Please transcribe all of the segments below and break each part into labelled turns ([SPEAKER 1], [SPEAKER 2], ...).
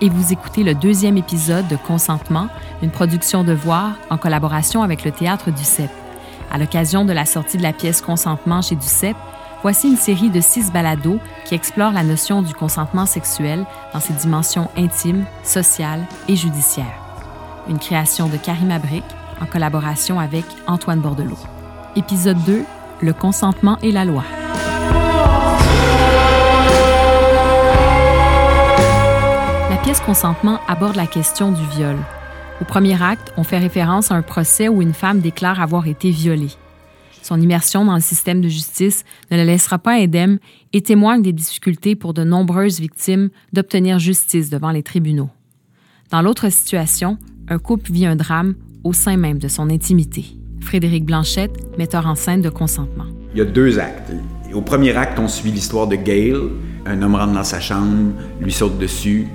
[SPEAKER 1] Et vous écoutez le deuxième épisode de Consentement, une production de Voir en collaboration avec le Théâtre du CEP. À l'occasion de la sortie de la pièce Consentement chez du CEP, voici une série de six balados qui explorent la notion du consentement sexuel dans ses dimensions intimes, sociales et judiciaires. Une création de Karim Abric en collaboration avec Antoine Bordelot. Épisode 2, Le consentement et la loi. Pièce Consentement aborde la question du viol. Au premier acte, on fait référence à un procès où une femme déclare avoir été violée. Son immersion dans le système de justice ne la laissera pas indemne et témoigne des difficultés pour de nombreuses victimes d'obtenir justice devant les tribunaux. Dans l'autre situation, un couple vit un drame au sein même de son intimité. Frédéric Blanchette, metteur en scène de consentement.
[SPEAKER 2] Il y a deux actes. Au premier acte, on suit l'histoire de Gail. Un homme rentre dans sa chambre, lui saute dessus,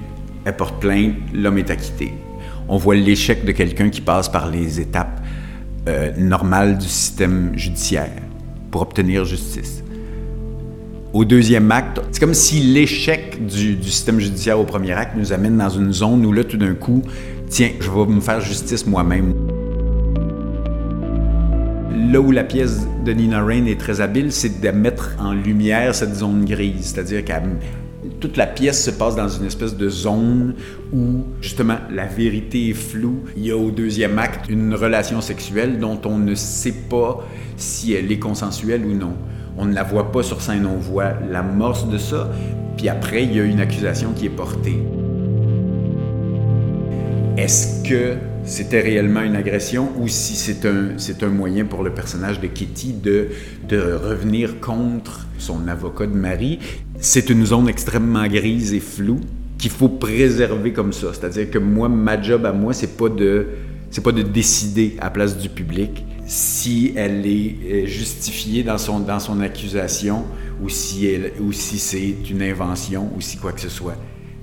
[SPEAKER 2] elle porte plainte, l'homme est acquitté. On voit l'échec de quelqu'un qui passe par les étapes euh, normales du système judiciaire pour obtenir justice. Au deuxième acte, c'est comme si l'échec du, du, système judiciaire au premier acte nous amène dans une zone où là, tout d'un coup, tiens, je vais me faire justice moi-même. Là où la pièce de Nina Rain est très habile, c'est de mettre en lumière cette zone grise, c'est-à-dire qu'elle toute la pièce se passe dans une espèce de zone où justement la vérité est floue. Il y a au deuxième acte une relation sexuelle dont on ne sait pas si elle est consensuelle ou non. On ne la voit pas sur scène, on voit l'amorce de ça, puis après il y a une accusation qui est portée. Est-ce que c'était réellement une agression ou si c'est un, c'est un moyen pour le personnage de Kitty de, de revenir contre son avocat de mari c'est une zone extrêmement grise et floue qu'il faut préserver comme ça. C'est-à-dire que moi, ma job à moi, c'est pas de c'est pas de décider à place du public si elle est euh, justifiée dans son, dans son accusation ou si, elle, ou si c'est une invention ou si quoi que ce soit.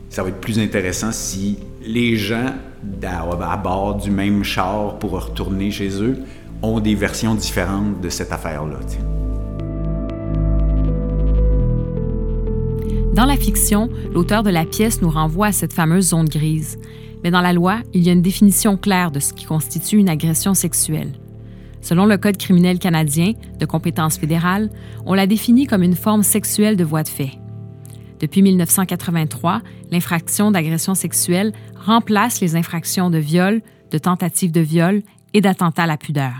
[SPEAKER 2] Ça va être plus intéressant si les gens à bord du même char pour retourner chez eux ont des versions différentes de cette affaire-là.
[SPEAKER 1] Dans la fiction, l'auteur de la pièce nous renvoie à cette fameuse zone grise. Mais dans la loi, il y a une définition claire de ce qui constitue une agression sexuelle. Selon le Code criminel canadien, de compétence fédérale, on la définit comme une forme sexuelle de voie de fait. Depuis 1983, l'infraction d'agression sexuelle remplace les infractions de viol, de tentative de viol et d'attentat à la pudeur.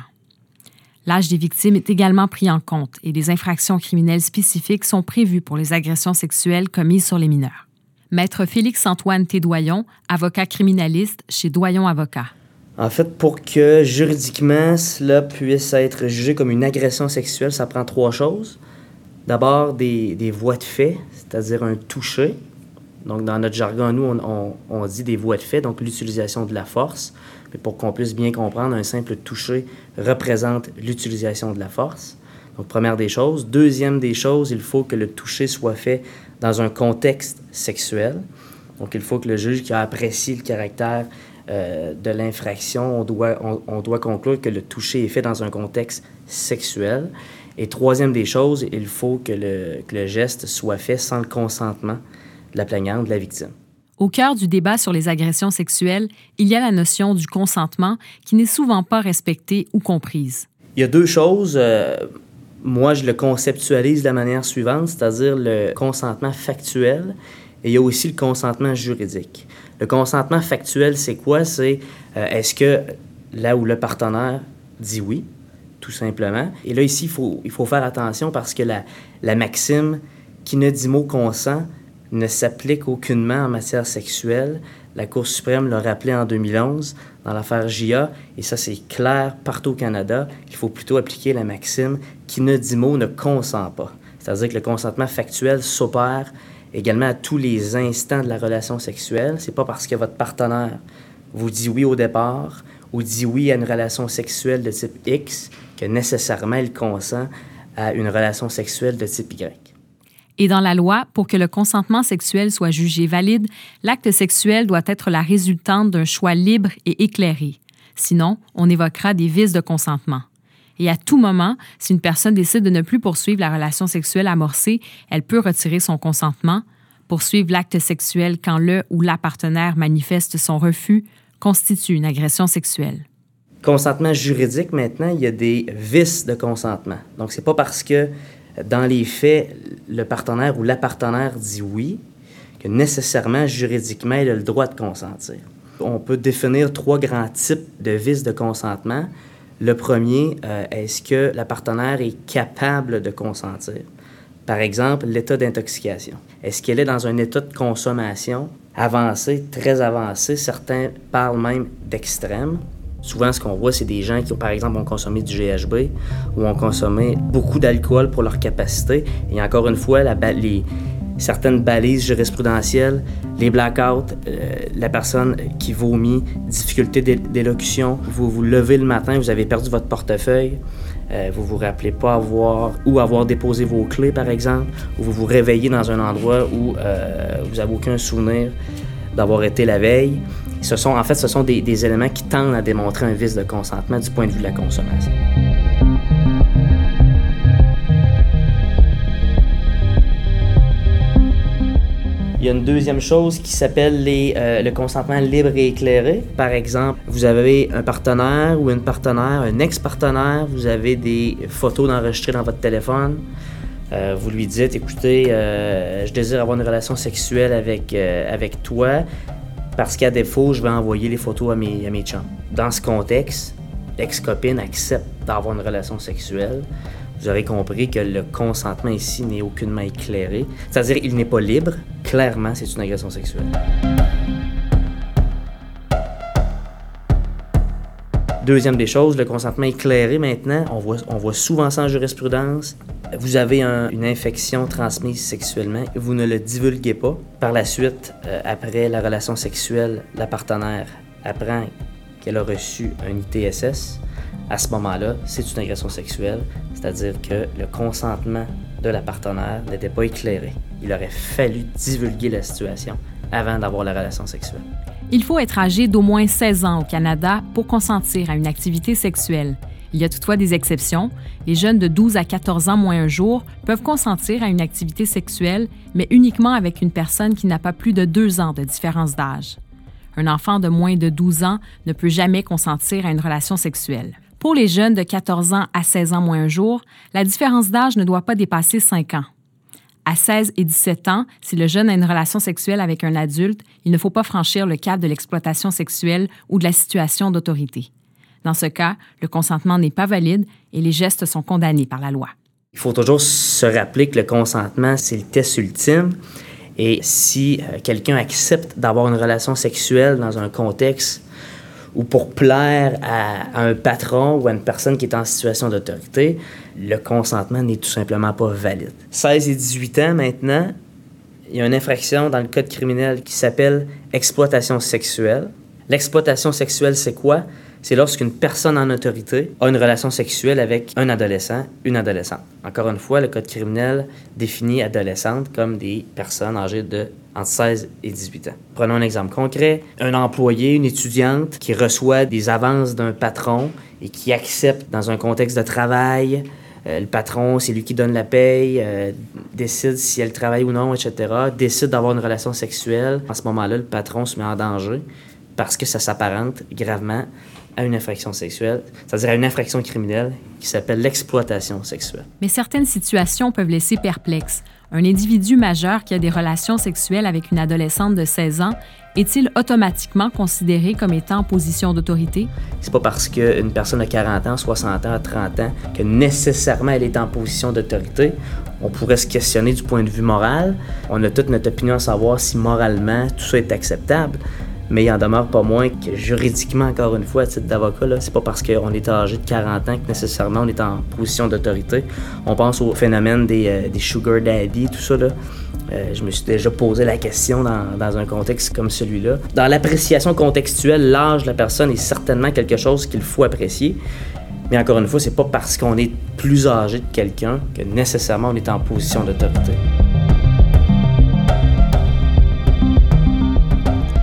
[SPEAKER 1] L'âge des victimes est également pris en compte et des infractions criminelles spécifiques sont prévues pour les agressions sexuelles commises sur les mineurs. Maître Félix-Antoine Tédoyon, avocat criminaliste chez Doyon Avocats.
[SPEAKER 3] En fait, pour que juridiquement cela puisse être jugé comme une agression sexuelle, ça prend trois choses. D'abord, des, des, voies de fait, c'est-à-dire un toucher. Donc, dans notre jargon, nous, on, on dit des voies de fait, donc l'utilisation de la force pour qu'on puisse bien comprendre, un simple toucher représente l'utilisation de la force. Donc, première des choses. Deuxième des choses, il faut que le toucher soit fait dans un contexte sexuel. Donc, il faut que le juge qui a apprécié le caractère euh, de l'infraction, on doit, on, doit conclure que le toucher est fait dans un contexte sexuel. Et troisième des choses, il faut que le, que le geste soit fait sans le consentement de la plaignante, de la victime.
[SPEAKER 1] Au cœur du débat sur les agressions sexuelles, il y a la notion du consentement qui n'est souvent pas respectée ou comprise.
[SPEAKER 3] Il y a deux choses. Euh, moi, je le conceptualise de la manière suivante, c'est-à-dire le consentement factuel et il y a aussi le consentement juridique. Le consentement factuel, c'est quoi? C'est euh, est-ce que là où le partenaire dit oui, tout simplement. Et là, ici, faut, il faut faire attention parce que la, la maxime qui ne dit mot consent ne s'applique aucunement en matière sexuelle. La Cour suprême l'a rappelé en 2011 dans l'affaire JA, et ça c'est clair partout au Canada, qu'il faut plutôt appliquer la maxime qui ne dit mot ne consent pas. C'est-à-dire que le consentement factuel s'opère également à tous les instants de la relation sexuelle. C'est pas parce que votre partenaire vous dit oui au départ ou dit oui à une relation sexuelle de type X que nécessairement il consent à une relation sexuelle de type Y.
[SPEAKER 1] Et dans la loi, pour que le consentement sexuel soit jugé valide, l'acte sexuel doit être la résultante d'un choix libre et éclairé. Sinon, on évoquera des vices de consentement. Et à tout moment, si une personne décide de ne plus poursuivre la relation sexuelle amorcée, elle peut retirer son consentement, Poursuivre l'acte sexuel quand le ou la partenaire manifeste son refus constitue une agression sexuelle.
[SPEAKER 3] Consentement juridique, maintenant, il y a des vices de consentement. Donc, c'est pas parce que dans les faits, le partenaire ou la partenaire dit oui que nécessairement, juridiquement, il a le droit de consentir. On peut définir trois grands types de vices de consentement. Le premier, euh, est-ce que la partenaire est capable de consentir? Par exemple, l'état d'intoxication. Est-ce qu'elle est dans un état de consommation avancé, très avancé? Certains parlent même d'extrême. Souvent, ce qu'on voit, c'est des gens qui, par exemple, ont consommé du GHB ou ont consommé beaucoup d'alcool pour leur capacité. Et encore une fois, les, certaines balises jurisprudentielles, les blackouts, euh, la personne qui vomit, difficulté d'élocution, vous vous levez le matin, vous avez perdu votre portefeuille, euh, vous vous rappelez pas avoir ou avoir déposé vos clés par exemple, ou vous vous réveillez dans un endroit où euh, vous n'avez aucun souvenir d'avoir été la veille. Ce sont, en fait, ce sont des, éléments qui tendent à démontrer un vice de consentement du point de vue de la consommation. Il y a une deuxième chose qui s'appelle euh, le consentement libre et éclairé. Par exemple, vous avez un partenaire ou une partenaire, un ex-partenaire, vous avez des photos d'enregistrées dans votre téléphone. Euh, vous lui dites, écoutez, euh, je désire avoir une relation sexuelle avec, avec toi parce qu'à défaut, je vais envoyer les photos à mes, à mes. Dans ce contexte, l'ex-copine accepte d'avoir une relation sexuelle vous aurez compris que le consentement ici n'est aucunement éclairé. C'est-à-dire il n'est pas libre. Clairement, c'est une agression sexuelle. Deuxième des choses, le consentement éclairé maintenant, on voit, on voit souvent ça en jurisprudence. Vous avez une infection transmise sexuellement, vous ne le divulguez pas. Par la suite, euh, après la relation sexuelle, la partenaire apprend qu'elle a reçu un ITSS à ce moment-là, c'est une agression sexuelle, c'est-à-dire que le consentement de la partenaire n'était pas éclairé. Il aurait fallu divulguer la situation avant d'avoir la relation sexuelle.
[SPEAKER 1] Il faut être âgé d'au moins 16 ans au Canada pour consentir à une activité sexuelle. Il y a toutefois des exceptions. Les jeunes de 12 à 14 ans moins un jour peuvent consentir à une activité sexuelle, mais uniquement avec une personne qui n'a pas plus de deux ans de différence d'âge. Un enfant de moins de 12 ans ne peut jamais consentir à une relation sexuelle. Pour les jeunes de 14 ans à 16 ans moins un jour, la différence d'âge ne doit pas dépasser 5 ans. À 16 et 17 ans, si le jeune a une relation sexuelle avec un adulte, il ne faut pas franchir le cap de l'exploitation sexuelle ou de la situation d'autorité. Dans ce cas, le consentement n'est pas valide et les gestes sont condamnés par la loi.
[SPEAKER 3] Il faut toujours se rappeler que le consentement, c'est le test ultime. Et si euh, quelqu'un accepte d'avoir une relation sexuelle dans un contexte ou pour plaire à, un patron ou à une personne qui est en situation d'autorité, le consentement n'est tout simplement pas valide. 16 et 18 ans maintenant, il y a une infraction dans le code criminel qui s'appelle exploitation sexuelle. L'exploitation sexuelle, c'est quoi? C'est lorsqu'une personne en autorité a une relation sexuelle avec un adolescent, une adolescente. Encore une fois, le Code criminel définit adolescente comme des personnes âgées de entre 16 et 18 ans. Prenons un exemple concret. Un employé, une étudiante qui reçoit des avances d'un patron et qui accepte dans un contexte de travail euh, le patron, c'est lui qui donne la paye, euh, décide si elle travaille ou non, etc., décide d'avoir une relation sexuelle. À ce moment-là, le patron se met en danger parce que ça s'apparente gravement à une infraction sexuelle, c'est-à-dire à une infraction criminelle qui s'appelle l'exploitation sexuelle.
[SPEAKER 1] Mais certaines situations peuvent laisser perplexe. Un individu majeur qui a des relations sexuelles avec une adolescente de 16 ans est-il automatiquement considéré comme étant en position d'autorité?
[SPEAKER 3] C'est pas parce qu'une personne a 40 ans, 60 ans, 30 ans que nécessairement elle est en position d'autorité. On pourrait se questionner du point de vue moral. On a toute notre opinion à savoir si moralement tout ça est acceptable mais il en demeure pas moins que juridiquement, encore une fois, à titre d'avocat, c'est pas parce qu'on est âgé de 40 ans que nécessairement on est en position d'autorité. On pense au phénomène des, euh, sugar daddy, tout ça. Là. Euh, je me suis déjà posé la question dans, dans un contexte comme celui-là. Dans l'appréciation contextuelle, l'âge de la personne est certainement quelque chose qu'il faut apprécier. Mais encore une fois, c'est pas parce qu'on est plus âgé que quelqu'un que nécessairement on est en position d'autorité.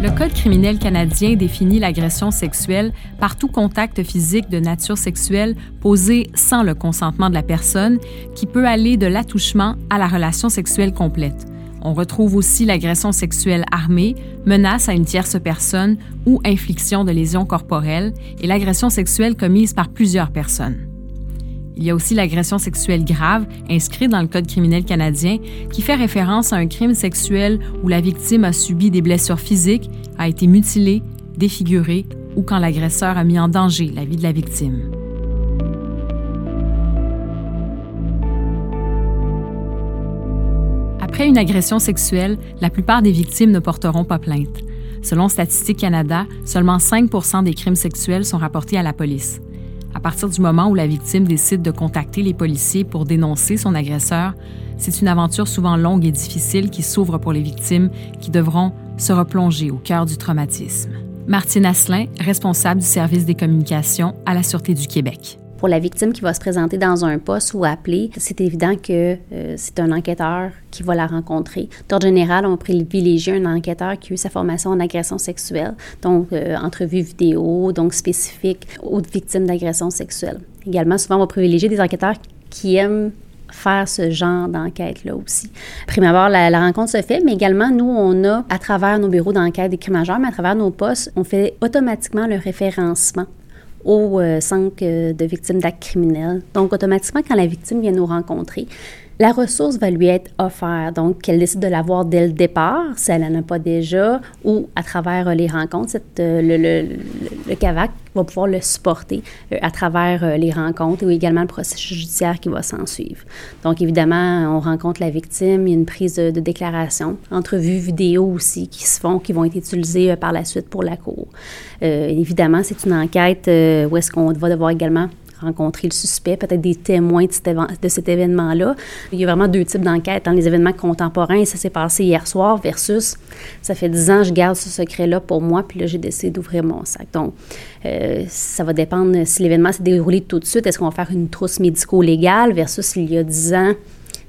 [SPEAKER 1] Le Code criminel canadien définit l'agression sexuelle par tout contact physique de nature sexuelle posé sans le consentement de la personne, qui peut aller de l'attouchement à la relation sexuelle complète. On retrouve aussi l'agression sexuelle armée, menace à une tierce personne ou infliction de lésions corporelles et l'agression sexuelle commise par plusieurs personnes. Il y a aussi l'agression sexuelle grave, inscrite dans le Code criminel canadien, qui fait référence à un crime sexuel où la victime a subi des blessures physiques, a été mutilée, défigurée ou quand l'agresseur a mis en danger la vie de la victime. Après une agression sexuelle, la plupart des victimes ne porteront pas plainte. Selon Statistique Canada, seulement 5% des crimes sexuels sont rapportés à la police. À partir du moment où la victime décide de contacter les policiers pour dénoncer son agresseur, c'est une aventure souvent longue et difficile qui s'ouvre pour les victimes qui devront se replonger au cœur du traumatisme. Martine Asselin, responsable du service des communications à la Sûreté du Québec
[SPEAKER 4] pour la victime qui va se présenter dans un poste ou appeler, c'est évident que euh, c'est un enquêteur qui va la rencontrer. D'ordre général, on privilégie un enquêteur qui a eu sa formation en agression sexuelle, donc euh, entrevue vidéo, donc spécifique aux victimes d'agression sexuelle. Également, souvent, on va privilégier des enquêteurs qui aiment faire ce genre d'enquête-là aussi. Prime abord, la, la, rencontre se fait, mais également, nous, on a, à travers nos bureaux d'enquête des crimes majeurs, mais à travers nos postes, on fait automatiquement le référencement au euh, centre euh, de victimes d'actes criminels. Donc, automatiquement, quand la victime vient nous rencontrer, la ressource va lui être offerte, donc qu'elle décide de l'avoir dès le départ, si elle n'en a pas déjà, ou à travers euh, les rencontres, euh, le, CAVAC va pouvoir le supporter euh, à travers les rencontres ou également le processus judiciaire qui va s'en suivre. Donc, évidemment, on rencontre la victime, il y a une prise de, de déclaration, entrevues vidéo aussi qui se font, qui vont être utilisées par la suite pour la cour. évidemment, c'est une enquête où est-ce qu'on va devoir également rencontrer le suspect, peut-être des témoins de cet, événement-là. Il y a vraiment deux types d'enquêtes. Dans les événements contemporains, ça s'est passé hier soir versus ça fait dix ans, je garde ce secret-là pour moi, puis là, j'ai décidé d'ouvrir mon sac. Donc, euh, ça va dépendre si l'événement s'est déroulé tout de suite. Est-ce qu'on va faire une trousse médico-légale versus il y a dix ans?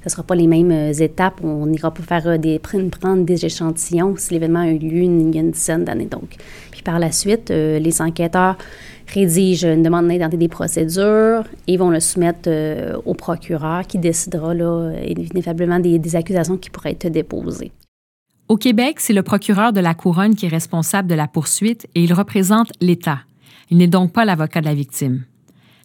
[SPEAKER 4] ce ne sera pas les mêmes euh, étapes. On n'ira pas faire euh, des, prendre des échantillons si l'événement a eu lieu il y a une dizaine d'années. Donc, par la suite, les enquêteurs rédigent une demande d'identité des procédures et vont le soumettre euh, au procureur qui décidera là, des, des accusations qui pourraient être déposées.
[SPEAKER 1] Au Québec, c'est le procureur de la Couronne qui est responsable de la poursuite et il représente l'État. Il n'est donc pas l'avocat de la victime.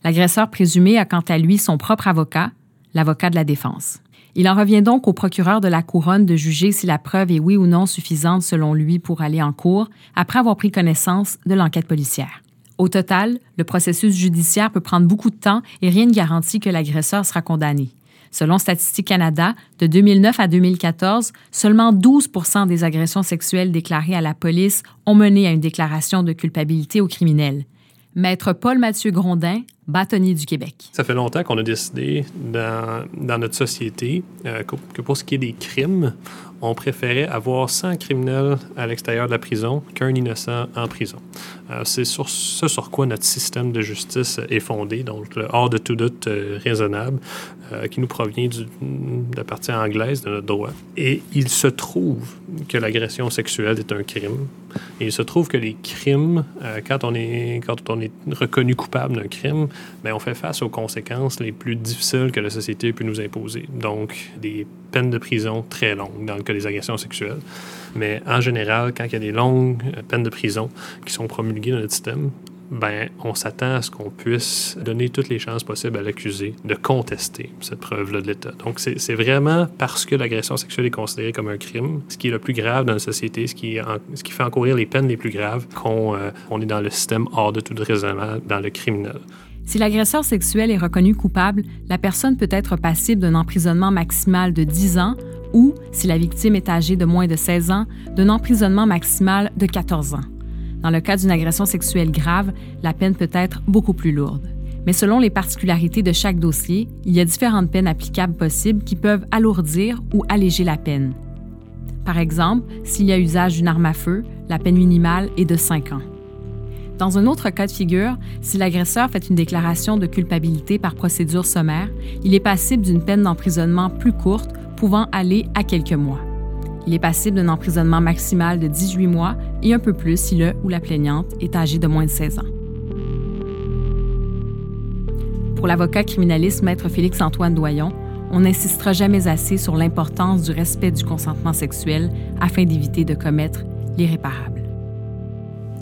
[SPEAKER 1] L'agresseur présumé a quant à lui son propre avocat, l'avocat de la défense. Il en revient donc au procureur de la Couronne de juger si la preuve est oui ou non suffisante selon lui pour aller en cours après avoir pris connaissance de l'enquête policière. Au total, le processus judiciaire peut prendre beaucoup de temps et rien ne garantit que l'agresseur sera condamné. Selon Statistique Canada, de 2009 à 2014, seulement 12% des agressions sexuelles déclarées à la police ont mené à une déclaration de culpabilité au criminel. Maître Paul-Mathieu Grondin, bâtonnier du Québec.
[SPEAKER 5] Ça fait longtemps qu'on a décidé dans, notre société euh, que pour ce qui est des crimes, on préférait avoir 100 criminels à l'extérieur de la prison qu'un innocent en prison. Euh, c'est sur ce sur quoi notre système de justice est fondé, donc hors de tout doute euh, raisonnable, euh, qui nous provient de la partie anglaise de notre droit. Et il se trouve que l'agression sexuelle est un crime. Et il se trouve que les crimes, quand, on est, quand on est reconnu coupable d'un crime, bien, on fait face aux conséquences les plus difficiles que la société peut nous imposer. Donc, des peines de prison très longues dans le cas des agressions sexuelles. Mais en général, quand il y a des longues peines de prison qui sont promulguées dans notre système, ben, on s'attend à ce qu'on puisse donner toutes les chances possibles à l'accusé de contester cette preuve-là de l'État. Donc, c'est vraiment parce que l'agression sexuelle est considérée comme un crime, ce qui est le plus grave dans la société, ce qui, ce qui fait encourir les peines les plus graves, qu'on euh, est dans le système hors de tout raisonnement, dans le criminel.
[SPEAKER 1] Si l'agresseur sexuel est reconnu coupable, la personne peut être passible d'un emprisonnement maximal de 10 ans ou, si la victime est âgée de moins de 16 ans, d'un emprisonnement maximal de 14 ans. Dans le cas d'une agression sexuelle grave, la peine peut être beaucoup plus lourde. Mais selon les particularités de chaque dossier, il y a différentes peines applicables possibles qui peuvent alourdir ou alléger la peine. Par exemple, s'il y a usage d'une arme à feu, la peine minimale est de 5 ans. Dans un autre cas de figure, si l'agresseur fait une déclaration de culpabilité par procédure sommaire, il est passible d'une peine d'emprisonnement plus courte, pouvant aller à quelques mois. Il est passible d'un emprisonnement maximal de 18 mois et un peu plus si le ou la plaignante est âgé de moins de 16 ans. Pour l'avocat criminaliste Maître Félix-Antoine Doyon, on n'insistera jamais assez sur l'importance du respect du consentement sexuel afin d'éviter de commettre l'irréparable.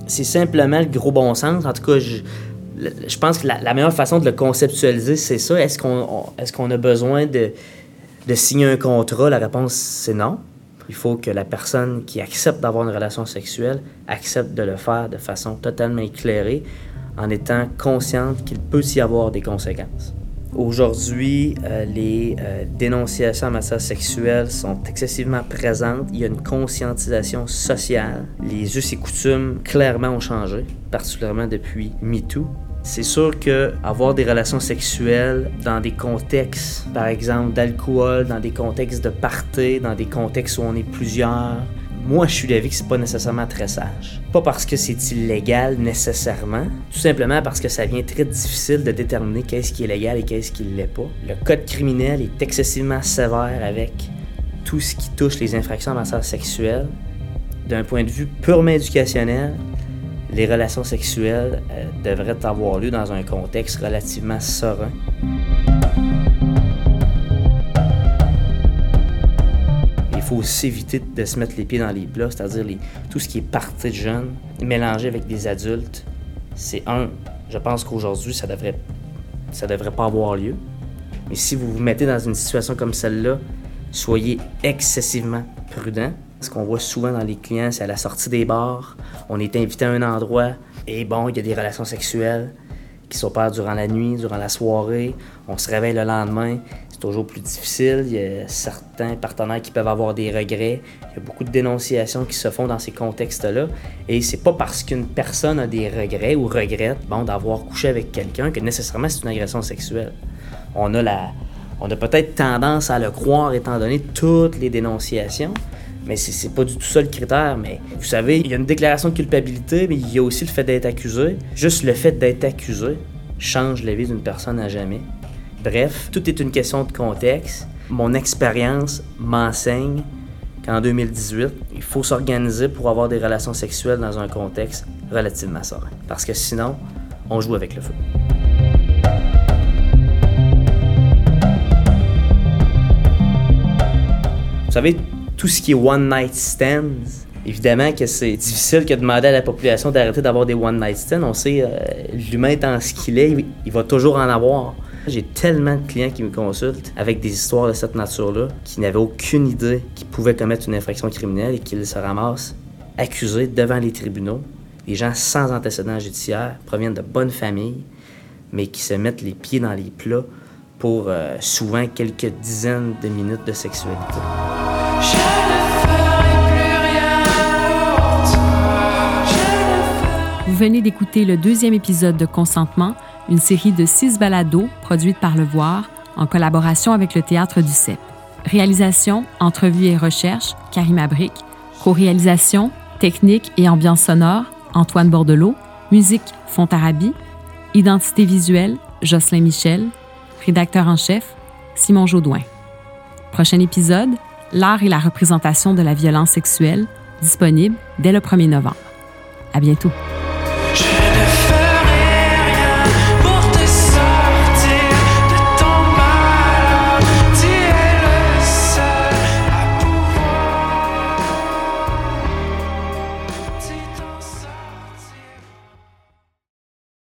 [SPEAKER 3] C'est simplement le gros bon sens. En tout cas, je, pense que la, meilleure façon de le conceptualiser, c'est ça. Est-ce qu'on a besoin de signer un contrat? La réponse, c'est non. Il faut que la personne qui accepte d'avoir une relation sexuelle accepte de le faire de façon totalement éclairée en étant consciente qu'il peut y avoir des conséquences. Aujourd'hui, euh, les euh, dénonciations en matière sexuelle sont excessivement présentes. Il y a une conscientisation sociale. Les us et coutumes clairement ont changé, particulièrement depuis MeToo. C'est sûr que avoir des relations sexuelles dans des contextes, par exemple d'alcool, dans des contextes de party, dans des contextes où on est plusieurs, moi, je suis d'avis que c'est pas nécessairement très sage. Pas parce que c'est illégal nécessairement, tout simplement parce que ça devient très difficile de déterminer qu'est-ce qui est légal et qu'est-ce qui ne l'est pas. Le code criminel est excessivement sévère avec tout ce qui touche les infractions en matière sexuelle. D'un point de vue purement éducationnel, les relations sexuelles euh, devraient avoir lieu dans un contexte relativement serein. faut s'éviter de se mettre les pieds dans les plats, c'est-à-dire tout ce qui est partie de jeunes, mélangé avec des adultes. C'est un, je pense qu'aujourd'hui, ça devrait, ça devrait pas avoir lieu. Mais si vous vous mettez dans une situation comme celle-là, soyez excessivement prudent. Ce qu'on voit souvent dans les clients, c'est à la sortie des bars, on est invité à un endroit et bon, il y a des relations sexuelles qui s'opèrent durant la nuit, durant la soirée. On se réveille le lendemain, c'est toujours plus difficile. Il y a certains partenaires qui peuvent avoir des regrets. Il y a beaucoup de dénonciations qui se font dans ces contextes-là. Et c'est pas parce qu'une personne a des regrets ou regrette d'avoir couché avec quelqu'un que nécessairement c'est une agression sexuelle. On a, la, on a peut-être tendance à le croire étant donné toutes les dénonciations. Mais c'est pas du tout ça le critère. Mais vous savez, il y a une déclaration de culpabilité, mais il y a aussi le fait d'être accusé. Juste le fait d'être accusé change la vie d'une personne à jamais. Bref, tout est une question de contexte. Mon expérience m'enseigne qu'en 2018, il faut s'organiser pour avoir des relations sexuelles dans un contexte relativement serein. Parce que sinon, on joue avec le feu. Vous savez, tout ce qui est one night stands, évidemment que c'est difficile de demander à la population d'arrêter d'avoir des one night stands. On sait, euh, l'humain étant ce qu'il est, il va toujours en avoir. J'ai tellement de clients qui me consultent avec des histoires de cette nature-là, qui n'avaient aucune idée qu'ils pouvaient commettre une infraction criminelle et qu'ils se ramassent accusés devant les tribunaux. Des gens sans antécédents judiciaires proviennent de bonnes familles, mais qui se mettent les pieds dans les plats pour euh, souvent quelques dizaines de minutes de sexualité.
[SPEAKER 1] Vous venez d'écouter le deuxième épisode de Consentement une série de six balados produites par Le Voir en collaboration avec le Théâtre du CEP. Réalisation, entrevue et recherche, Karim Abric. Co-réalisation, technique et ambiance sonore, Antoine Bordelot. Musique, Fontarabi. Identité visuelle, Jocelyn Michel. Rédacteur en chef, Simon Jaudoin. Prochain épisode, L'art et la représentation de la violence sexuelle, disponible dès le 1er novembre. À bientôt.